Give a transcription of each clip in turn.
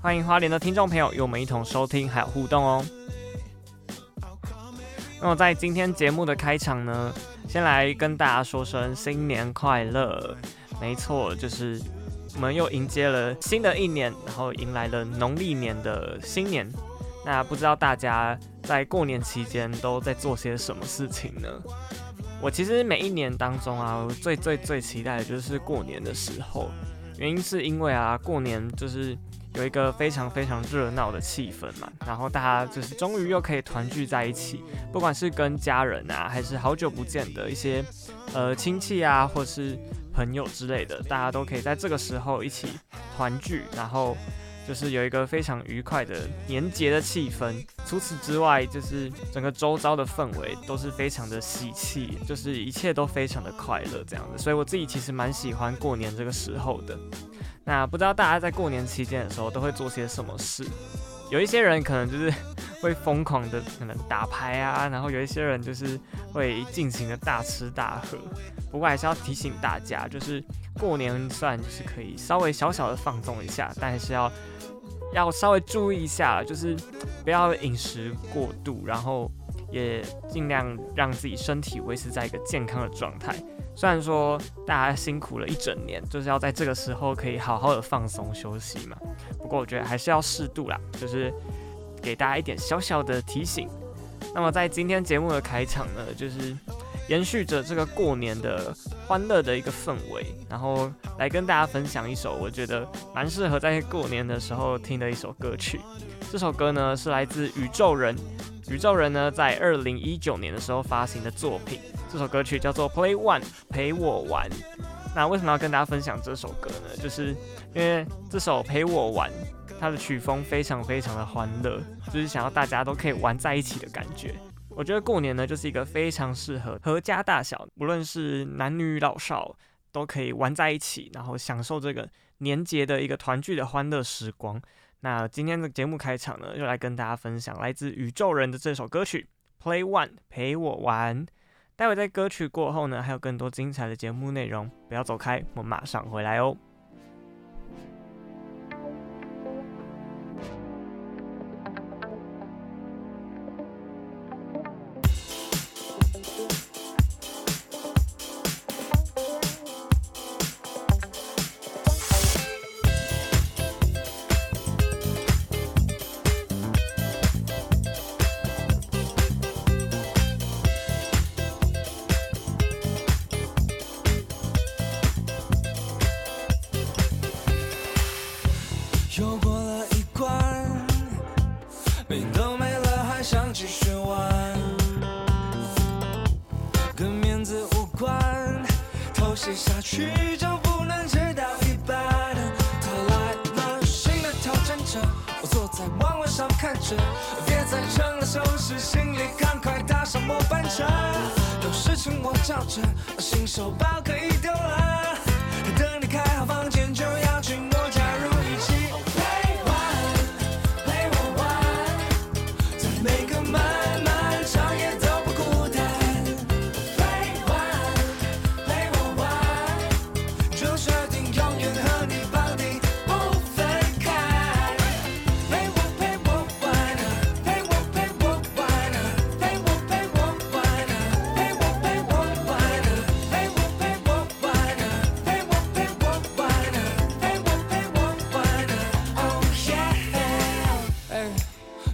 欢迎花莲的听众朋友与我们一同收听还有互动哦。那么在今天节目的开场呢，先来跟大家说声新年快乐。没错，就是我们又迎接了新的一年，然后迎来了农历年的新年。那不知道大家在过年期间都在做些什么事情呢？我其实每一年当中啊，我最最最期待的就是过年的时候，原因是因为啊，过年就是。有一个非常非常热闹的气氛嘛，然后大家就是终于又可以团聚在一起，不管是跟家人啊，还是好久不见的一些呃亲戚啊，或是朋友之类的，大家都可以在这个时候一起团聚，然后就是有一个非常愉快的年节的气氛。除此之外，就是整个周遭的氛围都是非常的喜气，就是一切都非常的快乐这样子，所以我自己其实蛮喜欢过年这个时候的。那不知道大家在过年期间的时候都会做些什么事？有一些人可能就是会疯狂的可能打牌啊，然后有一些人就是会尽情的大吃大喝。不过还是要提醒大家，就是过年虽然就是可以稍微小小的放纵一下，但是要要稍微注意一下，就是不要饮食过度，然后也尽量让自己身体维持在一个健康的状态。虽然说大家辛苦了一整年，就是要在这个时候可以好好的放松休息嘛。不过我觉得还是要适度啦，就是给大家一点小小的提醒。那么在今天节目的开场呢，就是延续着这个过年的欢乐的一个氛围，然后来跟大家分享一首我觉得蛮适合在过年的时候听的一首歌曲。这首歌呢是来自宇宙人，宇宙人呢在二零一九年的时候发行的作品。这首歌曲叫做《Play One》，陪我玩。那为什么要跟大家分享这首歌呢？就是因为这首《陪我玩》，它的曲风非常非常的欢乐，就是想要大家都可以玩在一起的感觉。我觉得过年呢，就是一个非常适合阖家大小，无论是男女老少，都可以玩在一起，然后享受这个年节的一个团聚的欢乐时光。那今天的节目开场呢，就来跟大家分享来自宇宙人的这首歌曲《Play One》，陪我玩。待会在歌曲过后呢，还有更多精彩的节目内容，不要走开，我马上回来哦。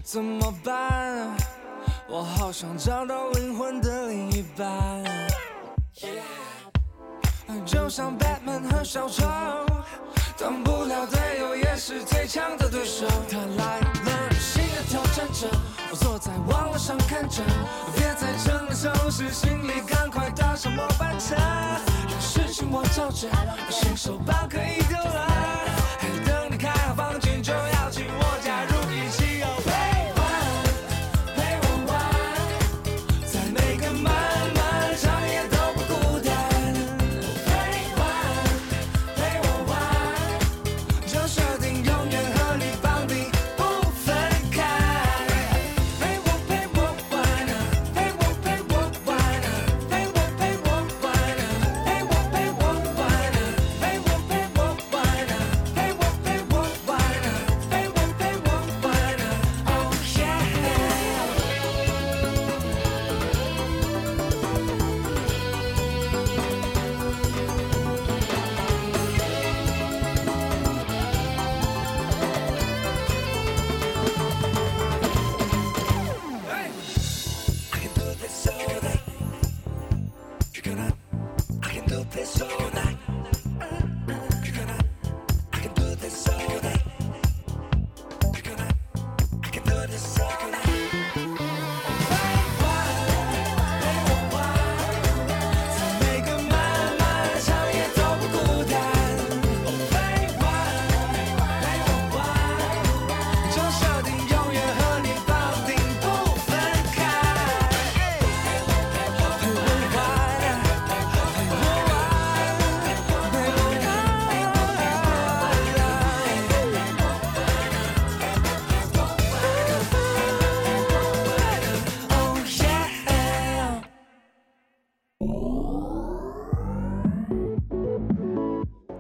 怎么办？我好想找到灵魂的另一半就像 Batman 和小丑，当不了队友也是最强的对手。他来了，新的挑战者，我坐在网络上看着，别再整理收拾行李，赶快搭上末班车。有事情我罩着，新手包可以丢了，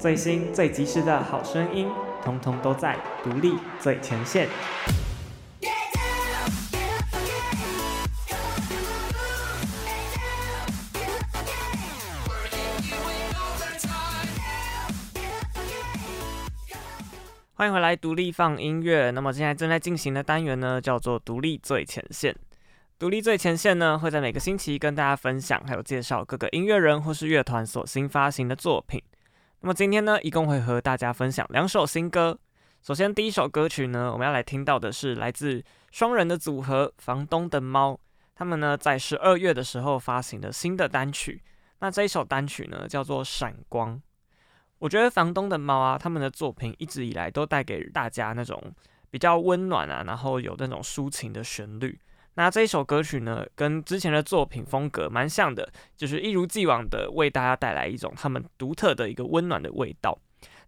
最新最及时的好声音，通通都在独立最前线。欢迎回来，独立放音乐。那么现在正在进行的单元呢，叫做独立最前线。独立最前线呢，会在每个星期跟大家分享，还有介绍各个音乐人或是乐团所新发行的作品。那么今天呢，一共会和大家分享两首新歌。首先，第一首歌曲呢，我们要来听到的是来自双人的组合房东的猫，他们呢在十二月的时候发行的新的单曲。那这一首单曲呢叫做《闪光》。我觉得房东的猫啊，他们的作品一直以来都带给大家那种比较温暖啊，然后有那种抒情的旋律。那这一首歌曲呢，跟之前的作品风格蛮像的，就是一如既往的为大家带来一种他们独特的一个温暖的味道。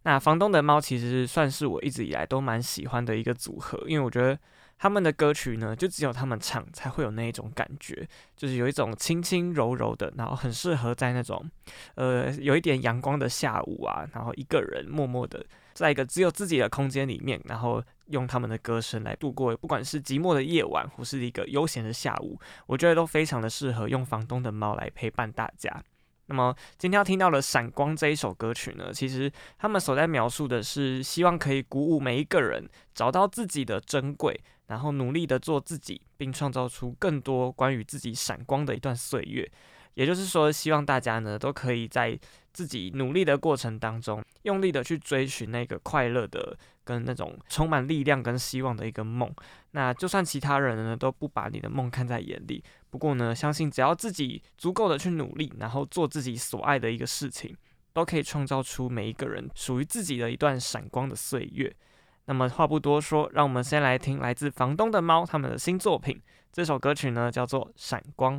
那房东的猫其实算是我一直以来都蛮喜欢的一个组合，因为我觉得他们的歌曲呢，就只有他们唱才会有那一种感觉，就是有一种轻轻柔柔的，然后很适合在那种呃有一点阳光的下午啊，然后一个人默默的在一个只有自己的空间里面，然后。用他们的歌声来度过，不管是寂寞的夜晚，或是一个悠闲的下午，我觉得都非常的适合用房东的猫来陪伴大家。那么今天要听到的《闪光》这一首歌曲呢，其实他们所在描述的是希望可以鼓舞每一个人找到自己的珍贵，然后努力的做自己，并创造出更多关于自己闪光的一段岁月。也就是说，希望大家呢都可以在自己努力的过程当中，用力的去追寻那个快乐的。跟那种充满力量跟希望的一个梦，那就算其他人呢都不把你的梦看在眼里，不过呢，相信只要自己足够的去努力，然后做自己所爱的一个事情，都可以创造出每一个人属于自己的一段闪光的岁月。那么话不多说，让我们先来听来自房东的猫他们的新作品，这首歌曲呢叫做《闪光》。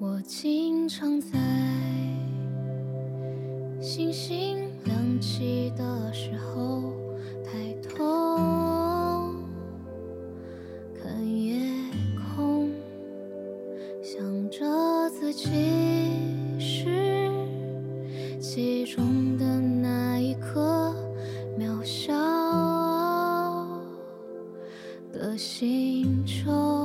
我经常在星星亮起的时候抬头看夜空，想着自己是其中的那一颗渺小的星球。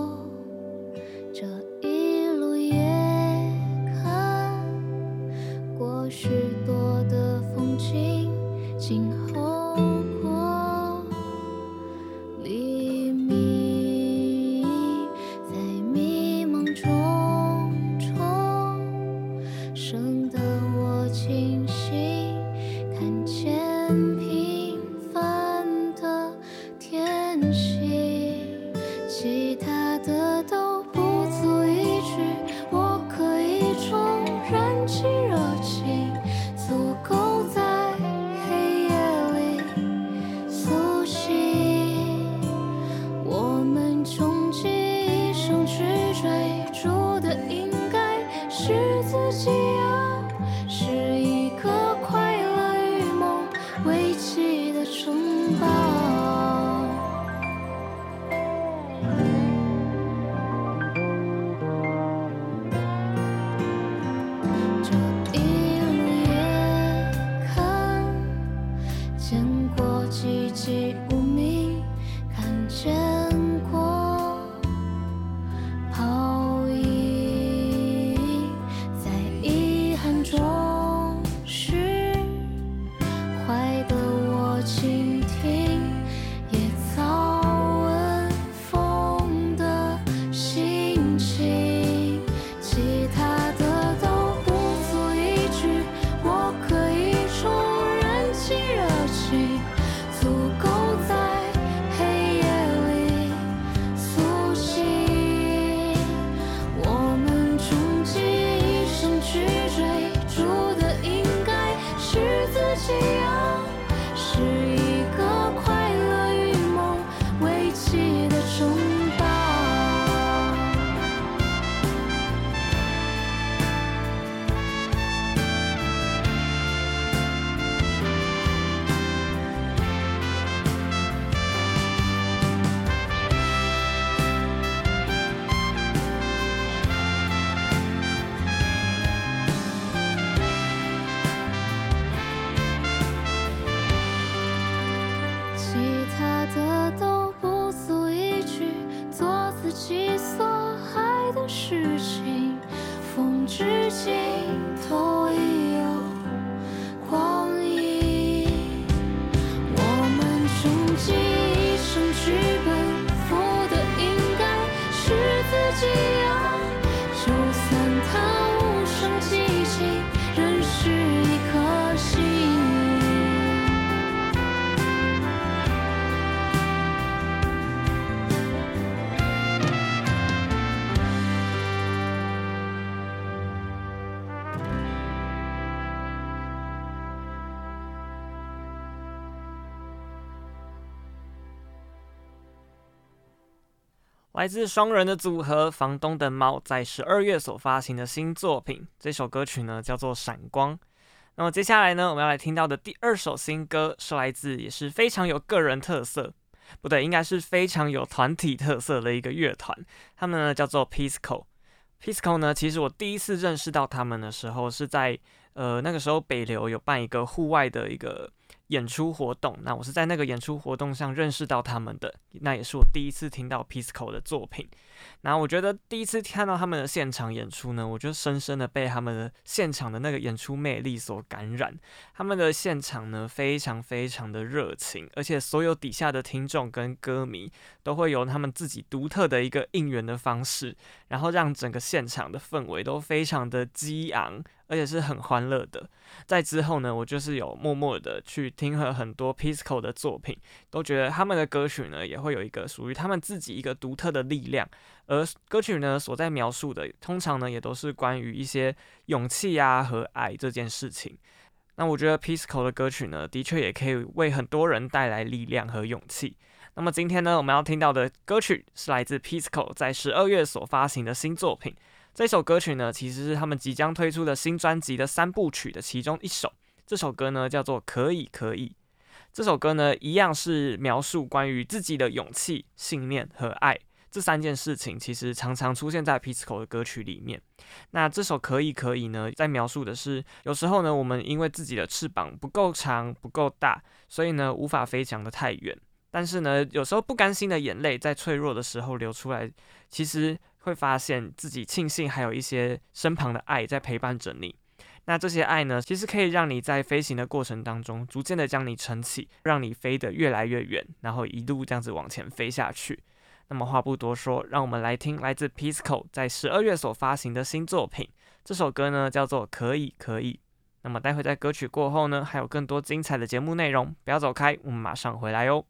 自己要来自双人的组合房东的猫在十二月所发行的新作品，这首歌曲呢叫做《闪光》。那么接下来呢，我们要来听到的第二首新歌是来自也是非常有个人特色，不对，应该是非常有团体特色的一个乐团，他们呢叫做 Peaceco。Peaceco 呢，其实我第一次认识到他们的时候是在呃那个时候北流有办一个户外的一个。演出活动，那我是在那个演出活动上认识到他们的，那也是我第一次听到 Pisco 的作品。然后我觉得第一次看到他们的现场演出呢，我就深深的被他们的现场的那个演出魅力所感染。他们的现场呢，非常非常的热情，而且所有底下的听众跟歌迷都会有他们自己独特的一个应援的方式，然后让整个现场的氛围都非常的激昂。而且是很欢乐的。在之后呢，我就是有默默的去听了很多 Peaceco 的作品，都觉得他们的歌曲呢，也会有一个属于他们自己一个独特的力量。而歌曲呢，所在描述的，通常呢，也都是关于一些勇气啊和爱这件事情。那我觉得 Peaceco 的歌曲呢，的确也可以为很多人带来力量和勇气。那么今天呢，我们要听到的歌曲是来自 Peaceco 在十二月所发行的新作品。这首歌曲呢，其实是他们即将推出的新专辑的三部曲的其中一首。这首歌呢，叫做《可以可以》。这首歌呢，一样是描述关于自己的勇气、信念和爱这三件事情，其实常常出现在 Pisco 的歌曲里面。那这首《可以可以》呢，在描述的是，有时候呢，我们因为自己的翅膀不够长、不够大，所以呢，无法飞翔得太远。但是呢，有时候不甘心的眼泪在脆弱的时候流出来，其实会发现自己庆幸还有一些身旁的爱在陪伴着你。那这些爱呢，其实可以让你在飞行的过程当中，逐渐的将你撑起，让你飞得越来越远，然后一路这样子往前飞下去。那么话不多说，让我们来听来自 Pisco 在十二月所发行的新作品。这首歌呢叫做《可以可以》。那么待会在歌曲过后呢，还有更多精彩的节目内容，不要走开，我们马上回来哦。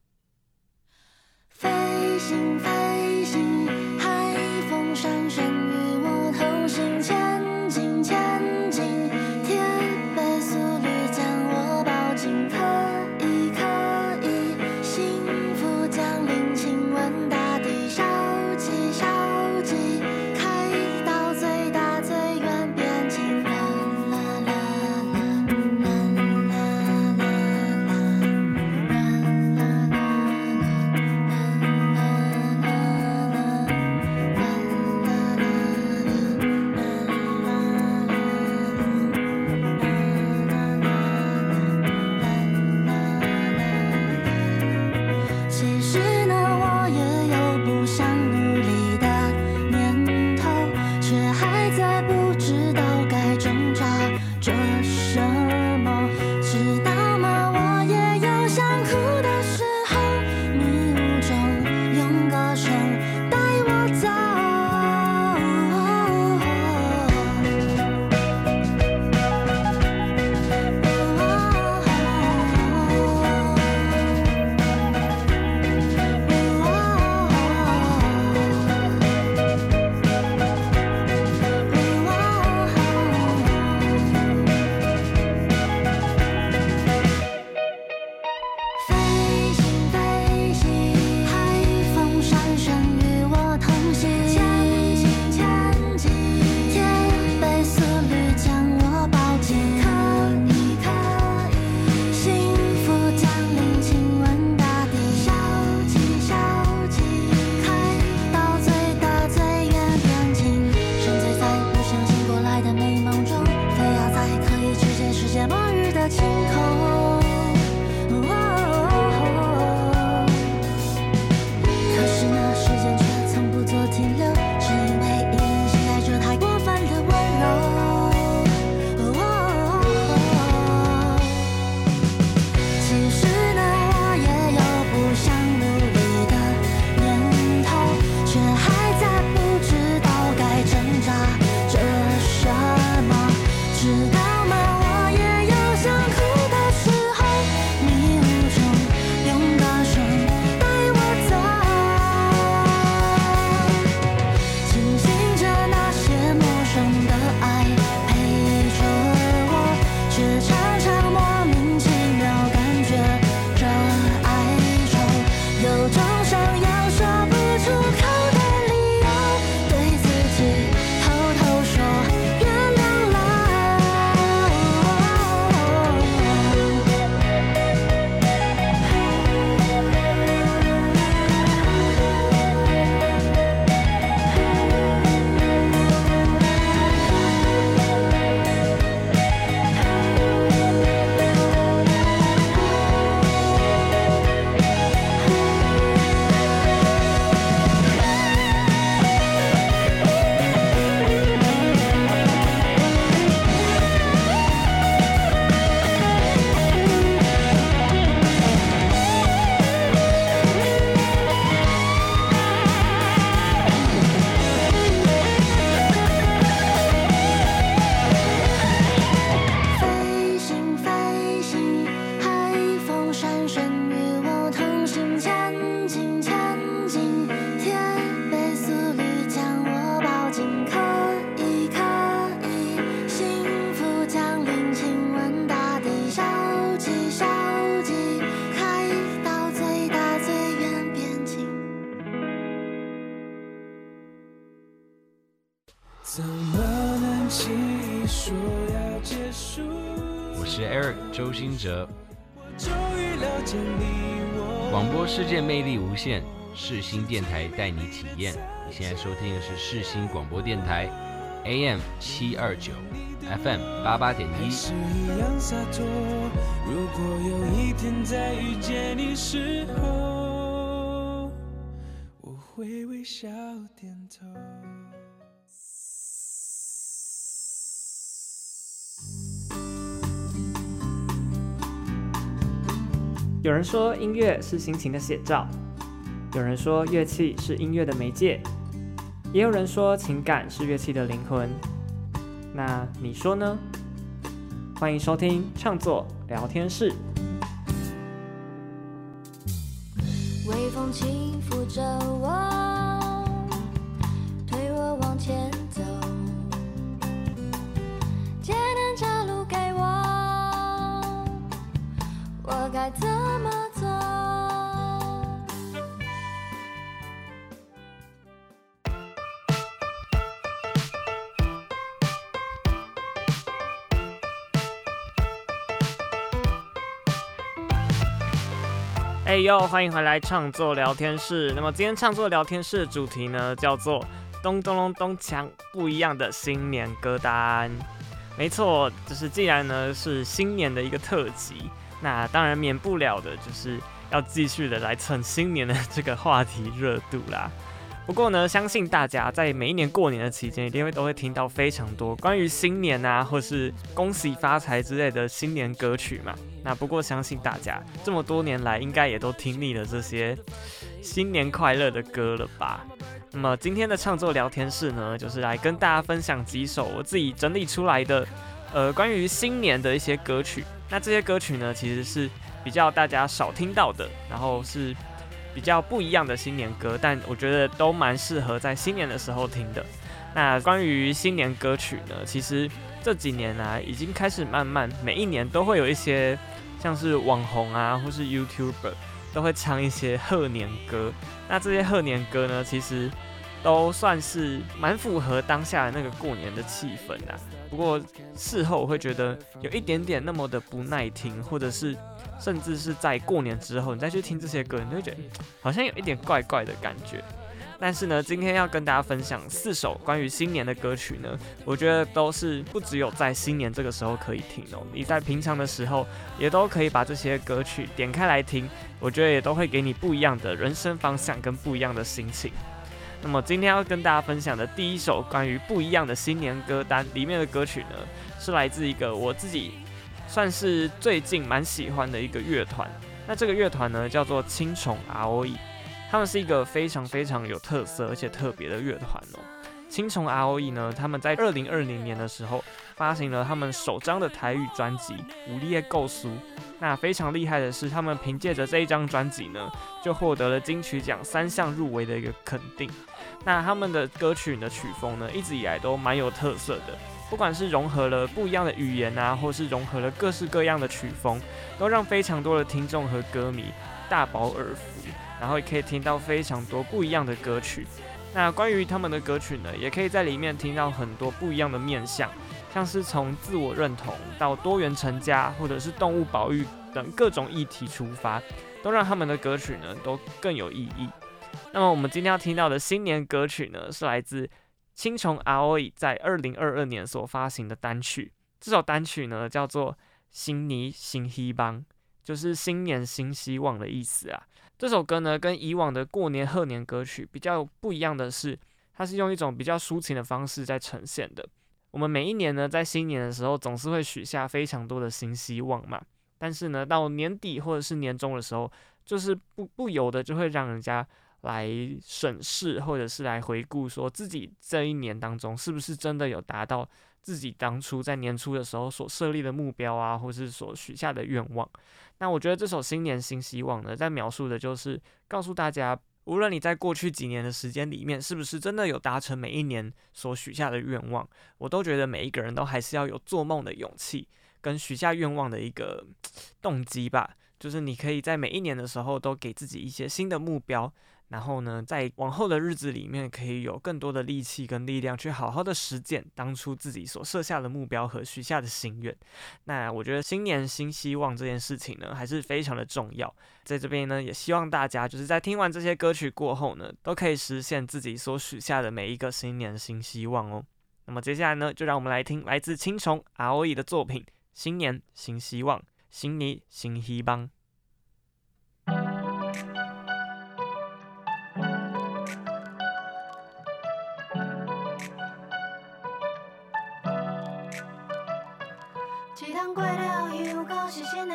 魅力无限，世新电台带你体验。你现在收听的是世新广播电台，AM 七二九，FM 八八点一。是一样洒脱。如果有一天再遇见你时候，我会微笑点头。有人说音乐是心情的写照，有人说乐器是音乐的媒介，也有人说情感是乐器的灵魂。那你说呢？欢迎收听创作聊天室。微风轻抚着我，哎呦，欢迎回来创作聊天室。那么今天创作聊天室的主题呢，叫做咚咚咚咚锵，不一样的新年歌单。没错，就是既然呢是新年的一个特辑，那当然免不了的就是要继续的来蹭新年的这个话题热度啦。不过呢，相信大家在每一年过年的期间，一定会都会听到非常多关于新年啊，或是恭喜发财之类的新年歌曲嘛。那不过相信大家这么多年来，应该也都听腻了这些新年快乐的歌了吧？那么今天的创作聊天室呢，就是来跟大家分享几首我自己整理出来的，呃，关于新年的一些歌曲。那这些歌曲呢，其实是比较大家少听到的，然后是。比较不一样的新年歌，但我觉得都蛮适合在新年的时候听的。那关于新年歌曲呢，其实这几年啊，已经开始慢慢每一年都会有一些像是网红啊，或是 YouTuber 都会唱一些贺年歌。那这些贺年歌呢，其实都算是蛮符合当下的那个过年的气氛的。不过事后我会觉得有一点点那么的不耐听，或者是。甚至是在过年之后，你再去听这些歌，你就会觉得好像有一点怪怪的感觉。但是呢，今天要跟大家分享四首关于新年的歌曲呢，我觉得都是不只有在新年这个时候可以听哦，你在平常的时候也都可以把这些歌曲点开来听，我觉得也都会给你不一样的人生方向跟不一样的心情。那么今天要跟大家分享的第一首关于不一样的新年歌单里面的歌曲呢，是来自一个我自己。算是最近蛮喜欢的一个乐团，那这个乐团呢叫做青虫 ROE，他们是一个非常非常有特色而且特别的乐团哦。青虫 ROE 呢，他们在二零二零年的时候发行了他们首张的台语专辑《武力的构苏》，那非常厉害的是，他们凭借着这一张专辑呢，就获得了金曲奖三项入围的一个肯定。那他们的歌曲的曲风呢，一直以来都蛮有特色的。不管是融合了不一样的语言啊，或是融合了各式各样的曲风，都让非常多的听众和歌迷大饱耳福，然后也可以听到非常多不一样的歌曲。那关于他们的歌曲呢，也可以在里面听到很多不一样的面向，像是从自我认同到多元成家，或者是动物保育等各种议题出发，都让他们的歌曲呢都更有意义。那么我们今天要听到的新年歌曲呢，是来自。青虫 ROE 在二零二二年所发行的单曲，这首单曲呢叫做《新年新希望》，就是新年新希望的意思啊。这首歌呢跟以往的过年贺年歌曲比较不一样的是，它是用一种比较抒情的方式在呈现的。我们每一年呢在新年的时候总是会许下非常多的新希望嘛，但是呢到年底或者是年终的时候，就是不不由得就会让人家。来审视，或者是来回顾，说自己这一年当中是不是真的有达到自己当初在年初的时候所设立的目标啊，或是所许下的愿望。那我觉得这首新年新希望呢，在描述的就是告诉大家，无论你在过去几年的时间里面，是不是真的有达成每一年所许下的愿望，我都觉得每一个人都还是要有做梦的勇气，跟许下愿望的一个动机吧。就是你可以在每一年的时候都给自己一些新的目标。然后呢，在往后的日子里面，可以有更多的力气跟力量去好好的实践当初自己所设下的目标和许下的心愿。那我觉得新年新希望这件事情呢，还是非常的重要。在这边呢，也希望大家就是在听完这些歌曲过后呢，都可以实现自己所许下的每一个新年新希望哦。那么接下来呢，就让我们来听来自青虫 aoe 的作品《新年新希望》，新年新希望。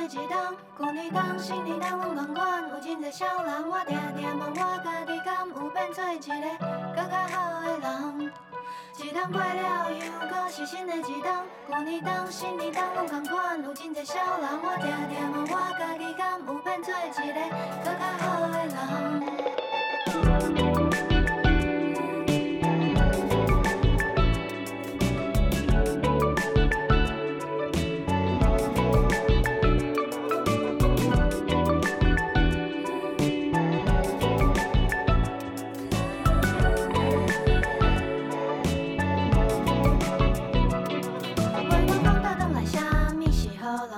一冬。旧年冬、新年冬拢同款，有真侪少人，我定定问我家己，敢有变做一个更较好的人？一冬过了，又到是新的一冬。旧年冬、新年冬拢同款，有真侪少人，我定定问我家己，敢有变做一个更较好的人？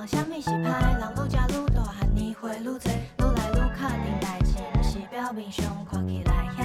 老乡是歹人，愈食愈大汉，年岁愈多，愈来愈可定代志，不是表面上看起来。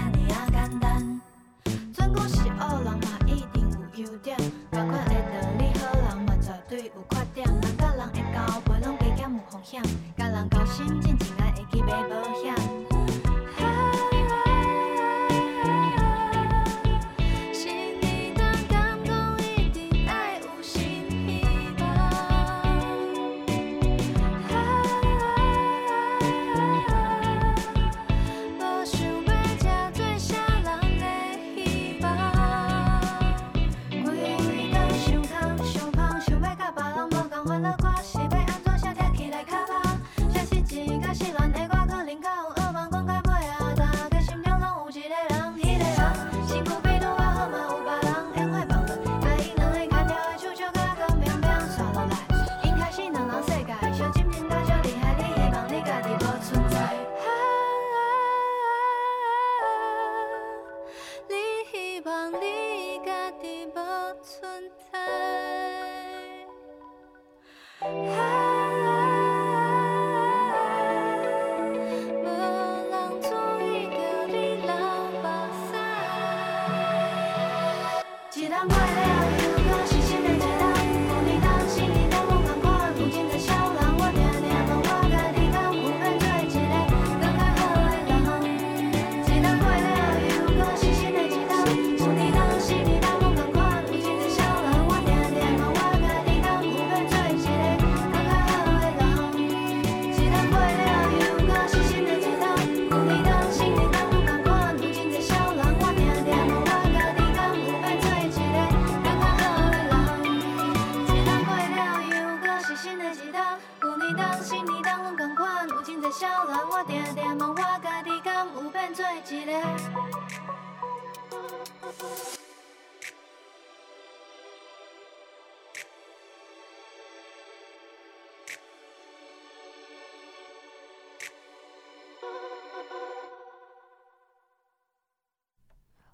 新的一道，旧年冬，新年冬拢共款。有真侪小人，我定定问我家己，敢有变做一个？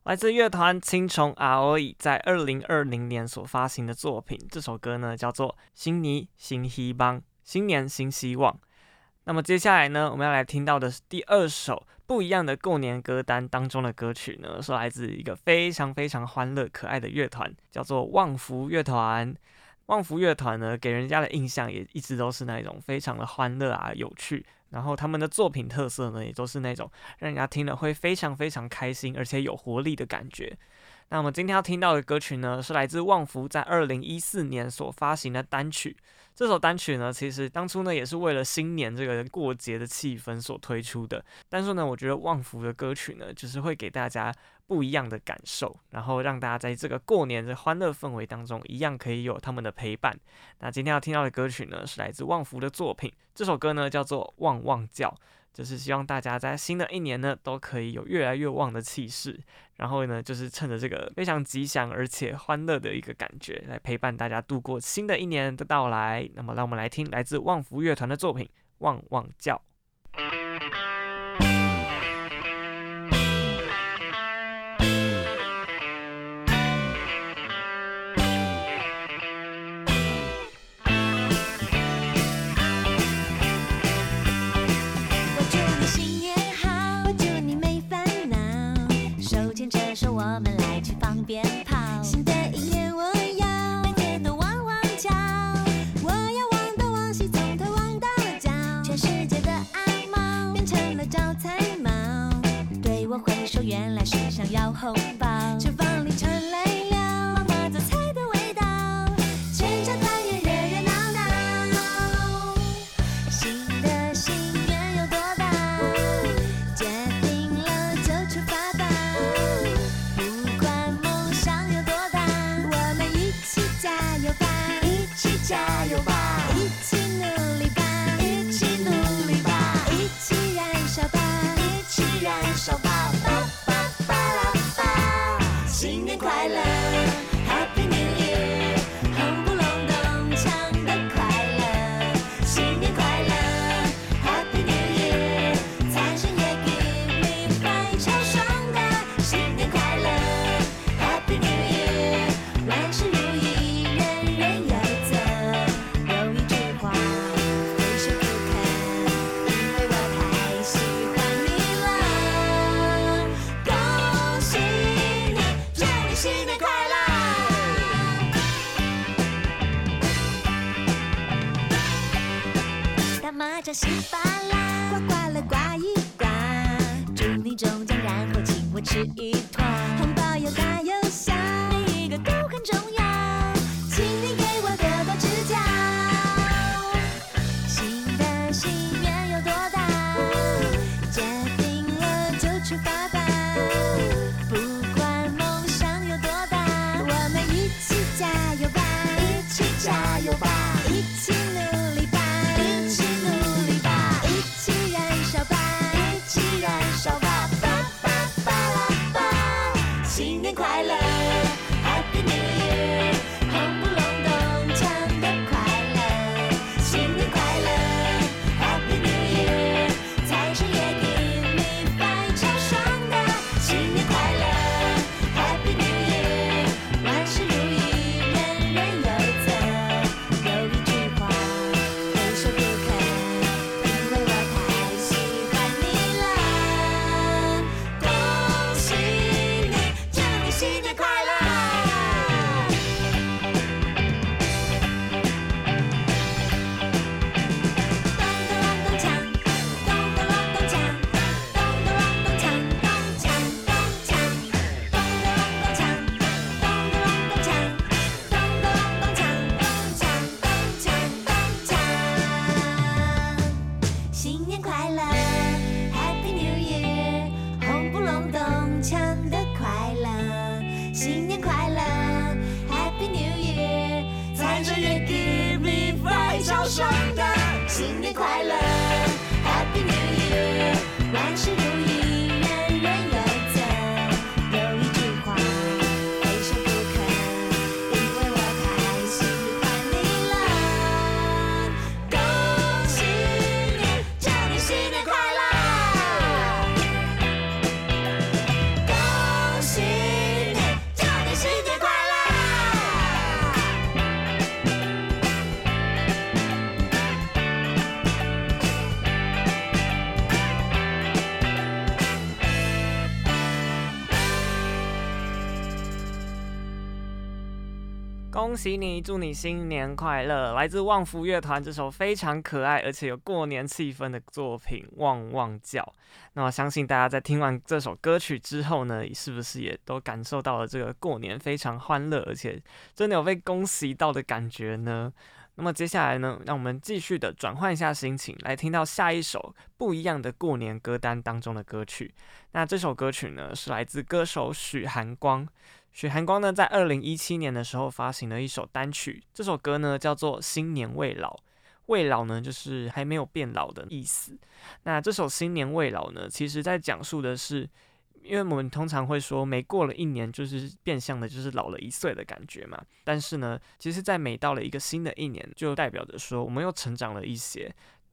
来自乐团青虫 Aoi 在二零二零年所发行的作品，这首歌呢叫做《新年新希望》，新年新希望。那么接下来呢，我们要来听到的是第二首不一样的过年歌单当中的歌曲呢，是来自一个非常非常欢乐可爱的乐团，叫做旺福乐团。旺福乐团呢，给人家的印象也一直都是那种非常的欢乐啊，有趣。然后他们的作品特色呢，也都是那种让人家听了会非常非常开心，而且有活力的感觉。那我们今天要听到的歌曲呢，是来自旺福在二零一四年所发行的单曲。这首单曲呢，其实当初呢也是为了新年这个过节的气氛所推出的。但是呢，我觉得旺福的歌曲呢，就是会给大家不一样的感受，然后让大家在这个过年的欢乐氛围当中，一样可以有他们的陪伴。那今天要听到的歌曲呢，是来自旺福的作品。这首歌呢叫做《旺旺叫》。就是希望大家在新的一年呢，都可以有越来越旺的气势，然后呢，就是趁着这个非常吉祥而且欢乐的一个感觉，来陪伴大家度过新的一年的到来。那么，让我们来听来自旺福乐团的作品《旺旺叫》。说我们来去放鞭炮，新的一年我要。每天都旺旺叫，我要旺东往西，从头旺到脚，全世界的阿猫变成了招财猫，对我挥手原来是想要红包。恭喜你，祝你新年快乐！来自旺福乐团这首非常可爱而且有过年气氛的作品《旺旺叫》。那我相信大家在听完这首歌曲之后呢，是不是也都感受到了这个过年非常欢乐，而且真的有被恭喜到的感觉呢？那么接下来呢，让我们继续的转换一下心情，来听到下一首不一样的过年歌单当中的歌曲。那这首歌曲呢，是来自歌手许寒光。许寒光呢，在二零一七年的时候发行了一首单曲，这首歌呢叫做《新年未老》，未老呢就是还没有变老的意思。那这首《新年未老》呢，其实在讲述的是，因为我们通常会说每过了一年，就是变相的，就是老了一岁的感觉嘛。但是呢，其实，在每到了一个新的一年，就代表着说我们又成长了一些。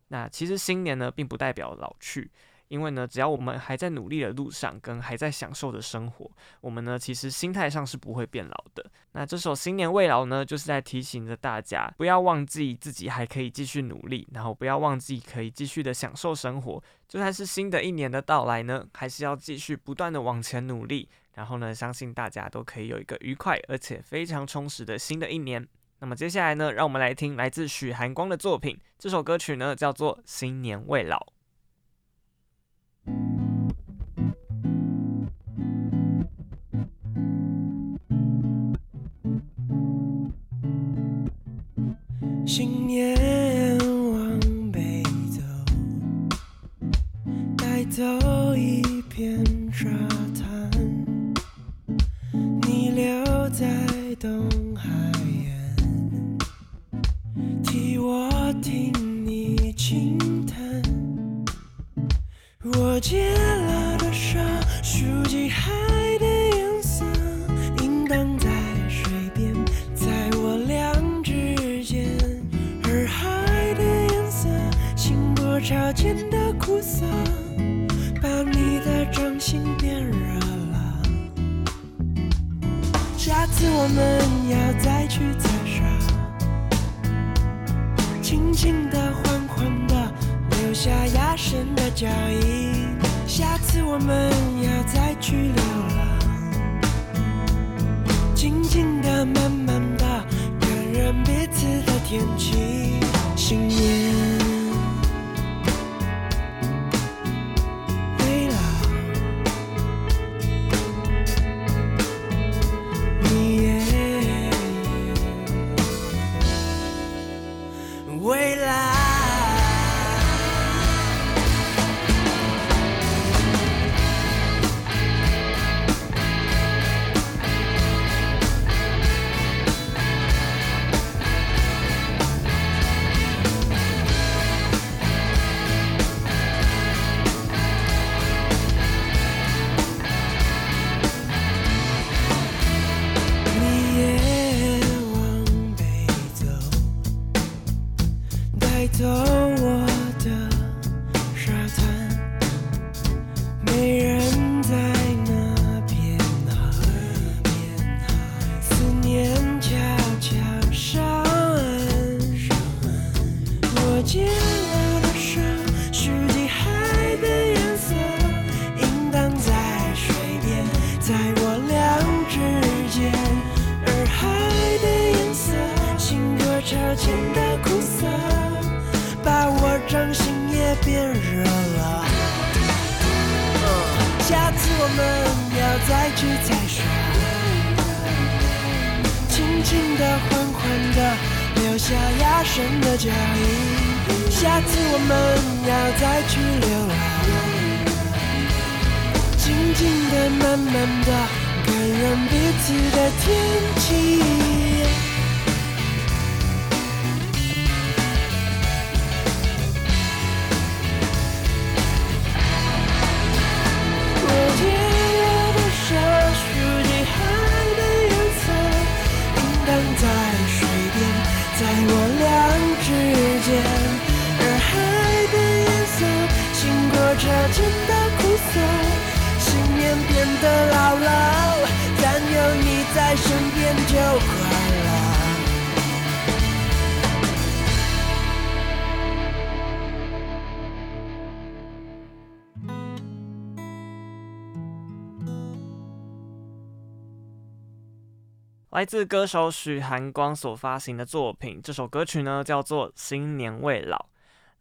那其实新年呢，并不代表老去。因为呢，只要我们还在努力的路上，跟还在享受的生活，我们呢其实心态上是不会变老的。那这首《新年未老》呢，就是在提醒着大家，不要忘记自己还可以继续努力，然后不要忘记可以继续的享受生活。就算是新的一年的到来呢，还是要继续不断的往前努力。然后呢，相信大家都可以有一个愉快而且非常充实的新的一年。那么接下来呢，让我们来听来自许寒光的作品，这首歌曲呢叫做《新年未老》。新年往北走，带走一片沙滩，你留在东我借了多少数记海的颜色，应当在水边，在我俩之间。而海的颜色，经过潮间的苦涩，把你的掌心变热了。下次我们要再去下压身的脚印。下次我们要再去流浪，静静的、慢慢的，感染彼此的天气。新年经过潮间的苦涩，把我掌心也变热了。下次我们要再去踩沙，轻轻的、缓缓的，留下压身的脚印。下次我们要再去流浪，静静的、慢慢的，感染彼此的天气。在身边就快乐。来自歌手许寒光所发行的作品，这首歌曲呢叫做《新年未老》。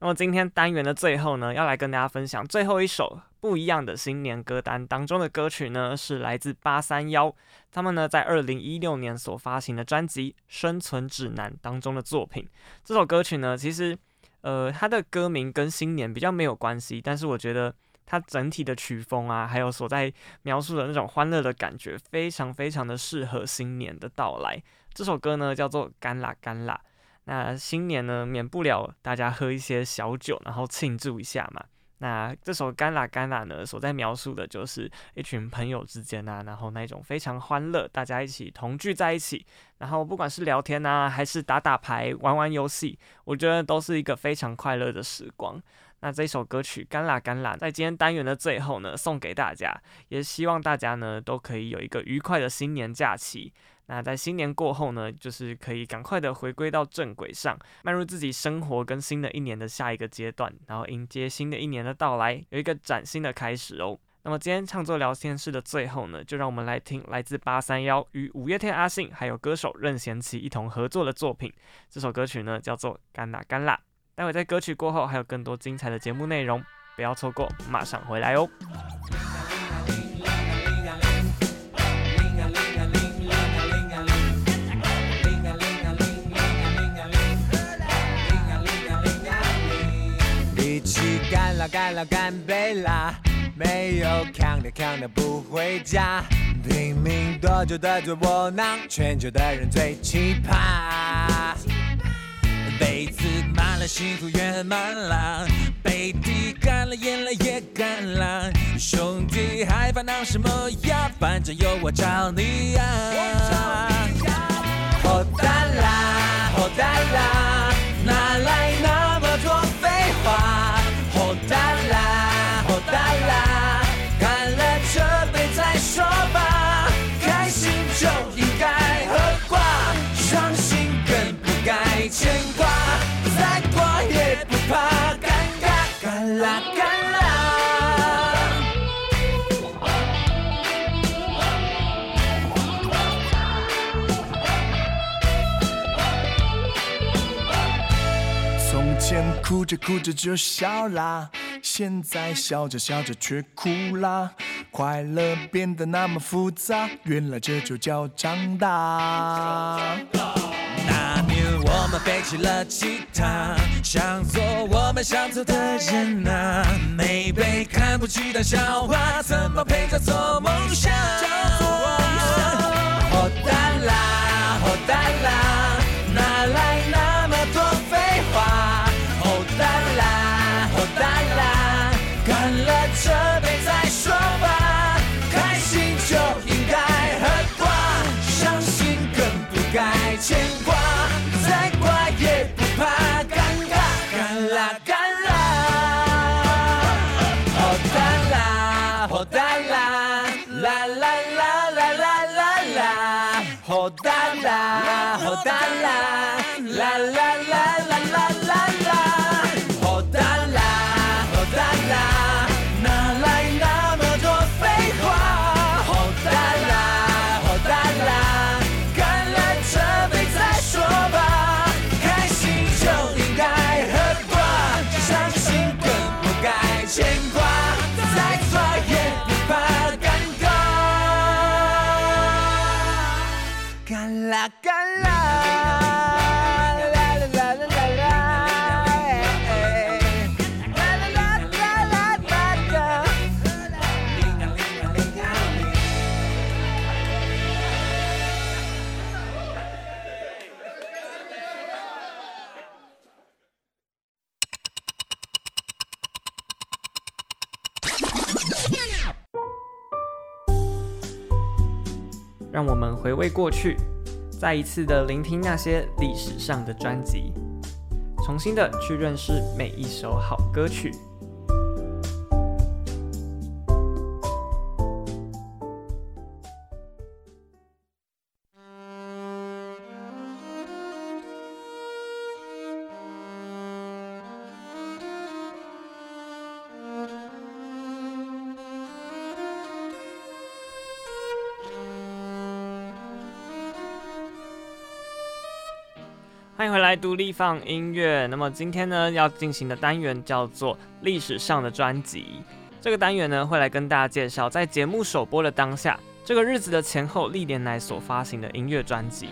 那么今天单元的最后呢，要来跟大家分享最后一首不一样的新年歌单当中的歌曲呢，是来自八三夭，他们呢在二零一六年所发行的专辑《生存指南》当中的作品。这首歌曲呢，其实呃它的歌名跟新年比较没有关系，但是我觉得。它整体的曲风啊，还有所在描述的那种欢乐的感觉，非常非常的适合新年的到来。这首歌呢叫做《干啦干啦》，那新年呢免不了大家喝一些小酒，然后庆祝一下嘛。那这首《干啦干啦》呢，所在描述的就是一群朋友之间啊，然后那种非常欢乐，大家一起同聚在一起，然后不管是聊天啊，还是打打牌、玩玩游戏，我觉得都是一个非常快乐的时光。那这首歌曲《干啦干啦》在今天单元的最后呢，送给大家，也希望大家呢都可以有一个愉快的新年假期。那在新年过后呢，就是可以赶快的回归到正轨上，迈入自己生活跟新的一年的下一个阶段，然后迎接新的一年的到来，有一个崭新的开始哦。那么今天唱作聊天室的最后呢，就让我们来听来自八三夭与五月天阿信还有歌手任贤齐一同合作的作品。这首歌曲呢叫做《干啦干啦》。待会在歌曲过后还有更多精彩的节目内容，不要错过，马上回来哦。干了干了干杯啦！没有扛的扛的不回家，拼命多久的最窝囊，全球的人最奇葩。杯子满了，幸福圆满了，杯底干了，眼泪也干了。兄弟还烦恼什么呀？反正有我找你呀！好淡啦，好淡啦，哪来那么多废话？好淡啦，干了这杯再说吧。开心就应该喝挂，伤心更不该牵挂。再挂也不怕尴尬，干啦干啦。从前哭着哭着就笑啦，现在笑着笑着却哭啦。快乐变得那么复杂，原来这就叫长大。那年我们背起了吉他，想做我们想做的人啊。没被看不起的笑话，怎么配叫做梦想？好淡啦，好淡啦，哪来那了这杯再说吧。开心就应该喝挂，伤心更不该牵挂。再挂也不怕尴尬，干啦干啦，好淡啦，好淡啦，啦啦啦啦啦啦啦，好淡啦，好淡啦，啦干，啦。让我们回味过去，再一次的聆听那些历史上的专辑，重新的去认识每一首好歌曲。独立放音乐。那么今天呢，要进行的单元叫做历史上的专辑。这个单元呢，会来跟大家介绍在节目首播的当下，这个日子的前后历年来所发行的音乐专辑。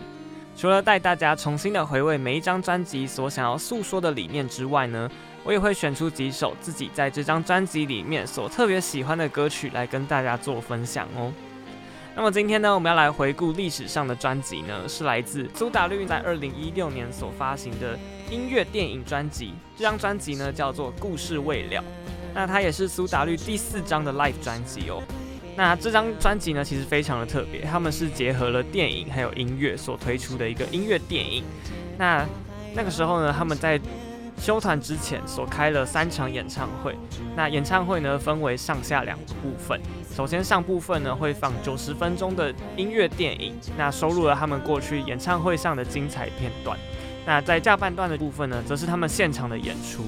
除了带大家重新的回味每一张专辑所想要诉说的理念之外呢，我也会选出几首自己在这张专辑里面所特别喜欢的歌曲来跟大家做分享哦。那么今天呢，我们要来回顾历史上的专辑呢，是来自苏打绿在二零一六年所发行的音乐电影专辑。这张专辑呢叫做《故事未了》，那它也是苏打绿第四张的 Live 专辑哦。那这张专辑呢其实非常的特别，他们是结合了电影还有音乐所推出的一个音乐电影。那那个时候呢，他们在休团之前所开了三场演唱会。那演唱会呢，分为上下两个部分。首先上部分呢，会放九十分钟的音乐电影，那收录了他们过去演唱会上的精彩片段。那在下半段的部分呢，则是他们现场的演出。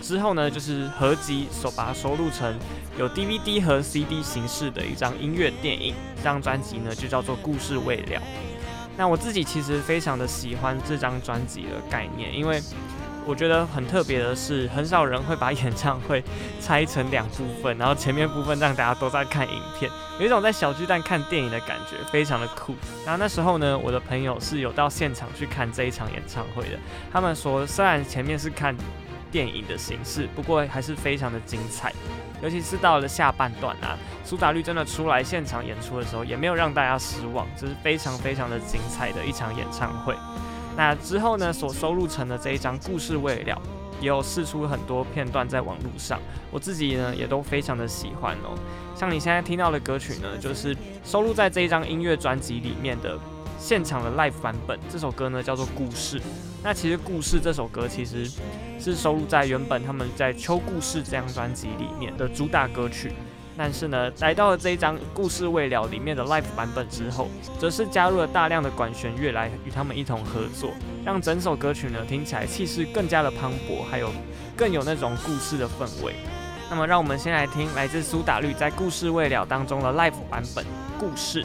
之后呢，就是合集所把它收录成有 DVD 和 CD 形式的一张音乐电影。这张专辑呢，就叫做《故事未了》。那我自己其实非常的喜欢这张专辑的概念，因为我觉得很特别的是，很少人会把演唱会拆成两部分，然后前面部分让大家都在看影片，有一种在小巨蛋看电影的感觉，非常的酷。然后那时候呢，我的朋友是有到现场去看这一场演唱会的，他们说虽然前面是看电影的形式，不过还是非常的精彩，尤其是到了下半段啊，苏打绿真的出来现场演出的时候，也没有让大家失望，这是非常非常的精彩的一场演唱会。那之后呢，所收录成的这一张故事未了，也有释出很多片段在网络上，我自己呢也都非常的喜欢哦。像你现在听到的歌曲呢，就是收录在这一张音乐专辑里面的现场的 live 版本。这首歌呢叫做故事。那其实故事这首歌其实是收录在原本他们在秋故事这张专辑里面的主打歌曲。但是呢，来到了这一张《故事未了》里面的 Live 版本之后，则是加入了大量的管弦乐来与他们一同合作，让整首歌曲呢听起来气势更加的磅礴，还有更有那种故事的氛围。那么，让我们先来听来自苏打绿在《故事未了》当中的 Live 版本《故事》。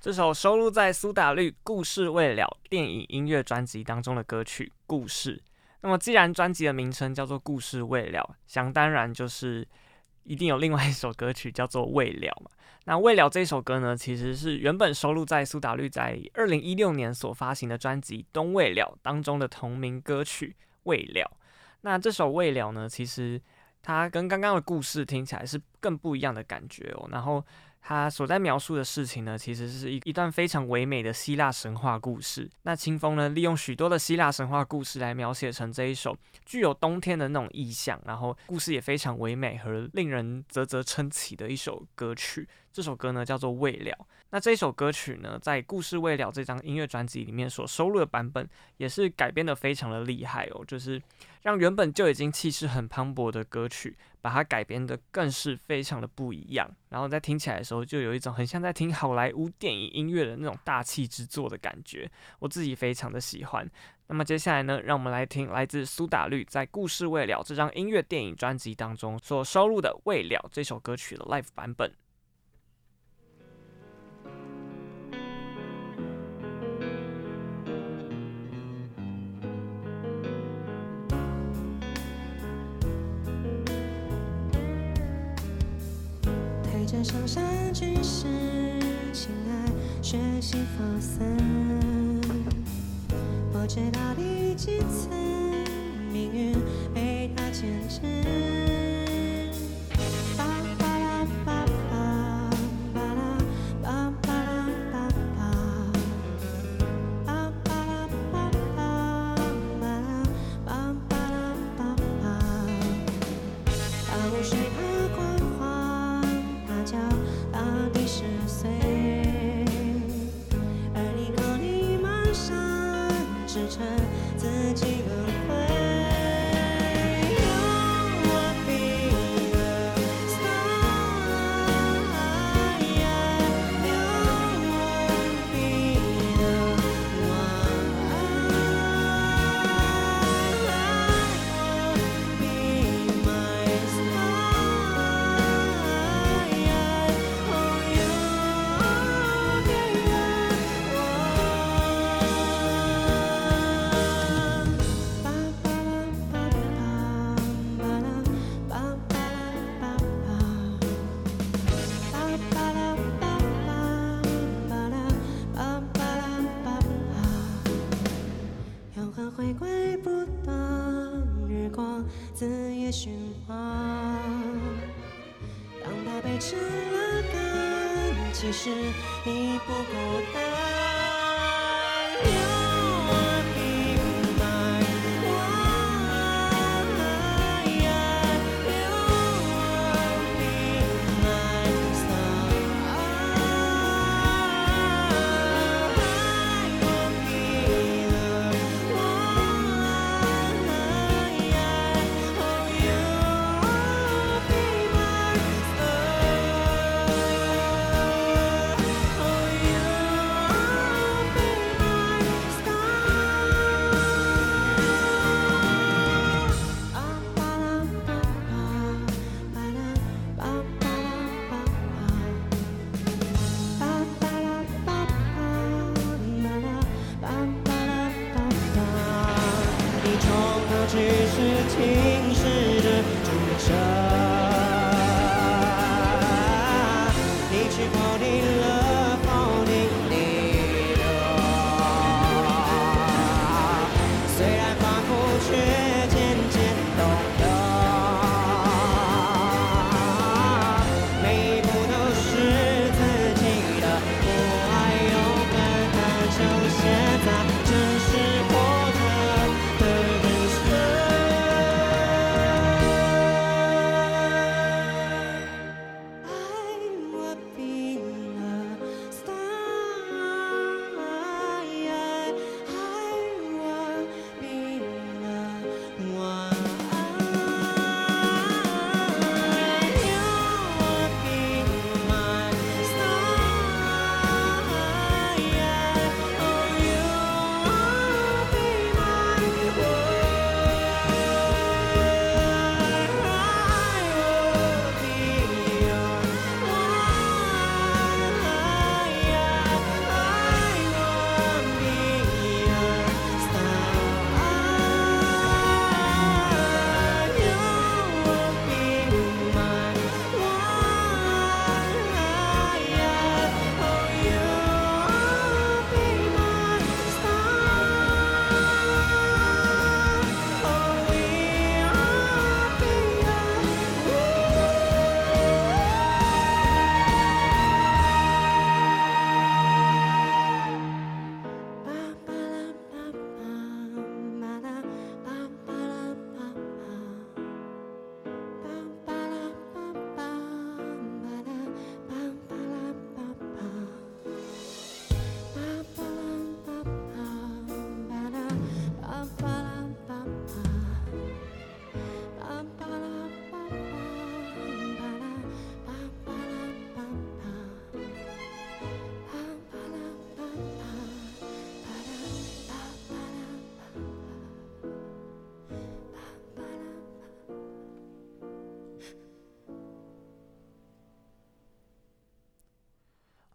这首收录在苏打绿《故事未了》电影音乐专辑当中的歌曲《故事》。那么，既然专辑的名称叫做《故事未了》，想当然就是一定有另外一首歌曲叫做《未了》嘛。那《未了》这首歌呢，其实是原本收录在苏打绿在二零一六年所发行的专辑《东未了》当中的同名歌曲《未了》。那这首《未了》呢，其实它跟刚刚的故事听起来是更不一样的感觉哦。然后。他所在描述的事情呢，其实是一一段非常唯美的希腊神话故事。那清风呢，利用许多的希腊神话故事来描写成这一首具有冬天的那种意象，然后故事也非常唯美和令人啧啧称奇的一首歌曲。这首歌呢叫做《未了》。那这首歌曲呢，在《故事未了》这张音乐专辑里面所收录的版本，也是改编得非常的厉害哦，就是让原本就已经气势很磅礴的歌曲，把它改编得更是非常的不一样。然后在听起来的时候，就有一种很像在听好莱坞电影音乐的那种大气之作的感觉，我自己非常的喜欢。那么接下来呢，让我们来听来自苏打绿在《故事未了》这张音乐电影专辑当中所收录的《未了》这首歌曲的 Live 版本。这上山去世，情爱学习发散，不知道第几次，命运被他牵制。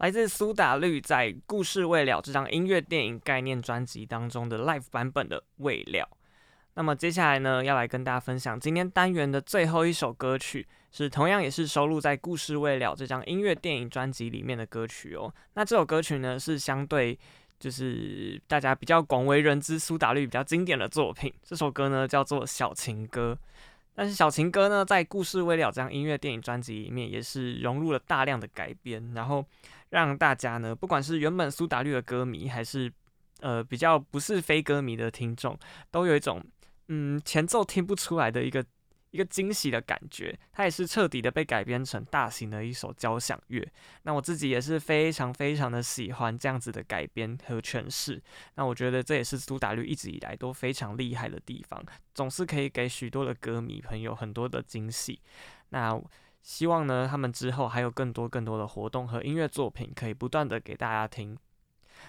来自苏打绿在《故事未了》这张音乐电影概念专辑当中的 Live 版本的《未了》。那么接下来呢，要来跟大家分享今天单元的最后一首歌曲，是同样也是收录在《故事未了》这张音乐电影专辑里面的歌曲哦。那这首歌曲呢，是相对就是大家比较广为人知苏打绿比较经典的作品。这首歌呢叫做《小情歌》，但是《小情歌》呢在《故事未了》这张音乐电影专辑里面也是融入了大量的改编，然后。让大家呢，不管是原本苏打绿的歌迷，还是呃比较不是非歌迷的听众，都有一种嗯前奏听不出来的一个一个惊喜的感觉。它也是彻底的被改编成大型的一首交响乐。那我自己也是非常非常的喜欢这样子的改编和诠释。那我觉得这也是苏打绿一直以来都非常厉害的地方，总是可以给许多的歌迷朋友很多的惊喜。那希望呢，他们之后还有更多更多的活动和音乐作品可以不断的给大家听。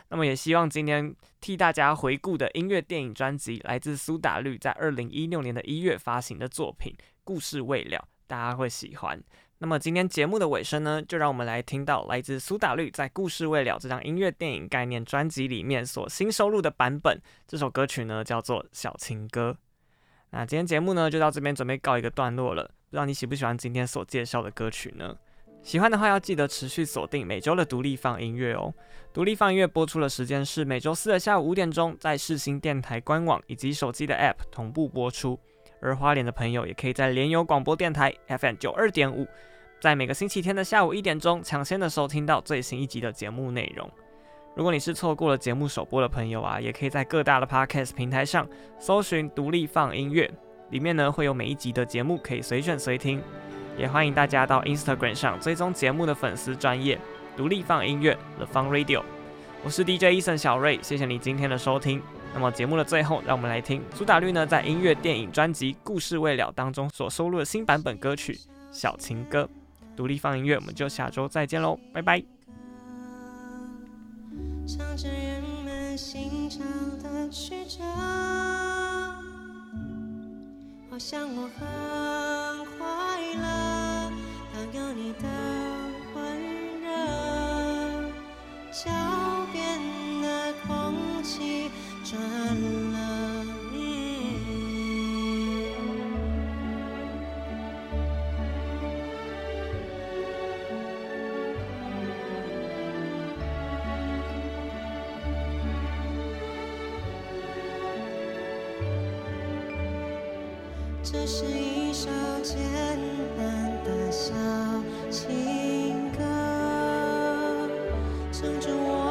那么也希望今天替大家回顾的音乐电影专辑，来自苏打绿在二零一六年的一月发行的作品《故事未了》，大家会喜欢。那么今天节目的尾声呢，就让我们来听到来自苏打绿在《故事未了》这张音乐电影概念专辑里面所新收录的版本。这首歌曲呢叫做《小情歌》。那今天节目呢就到这边准备告一个段落了。不知道你喜不喜欢今天所介绍的歌曲呢？喜欢的话要记得持续锁定每周的独立放音乐哦。独立放音乐播出的时间是每周四的下午五点钟，在世新电台官网以及手机的 App 同步播出。而花莲的朋友也可以在联友广播电台 FM 九二点五，在每个星期天的下午一点钟抢先的收听到最新一集的节目内容。如果你是错过了节目首播的朋友啊，也可以在各大的 Podcast 平台上搜寻独立放音乐。里面呢会有每一集的节目可以随选随听，也欢迎大家到 Instagram 上追踪节目的粉丝专业独立放音乐 The Fun Radio。我是 DJ Eason 小瑞，谢谢你今天的收听。那么节目的最后，让我们来听苏打绿呢在音乐电影专辑《故事未了》当中所收录的新版本歌曲《小情歌》。独立放音乐，我们就下周再见喽，拜拜。唱着人们心肠的曲折好像我很快乐，当有你的温热，脚边的空气转了。这是一首简单的小情歌，唱着我。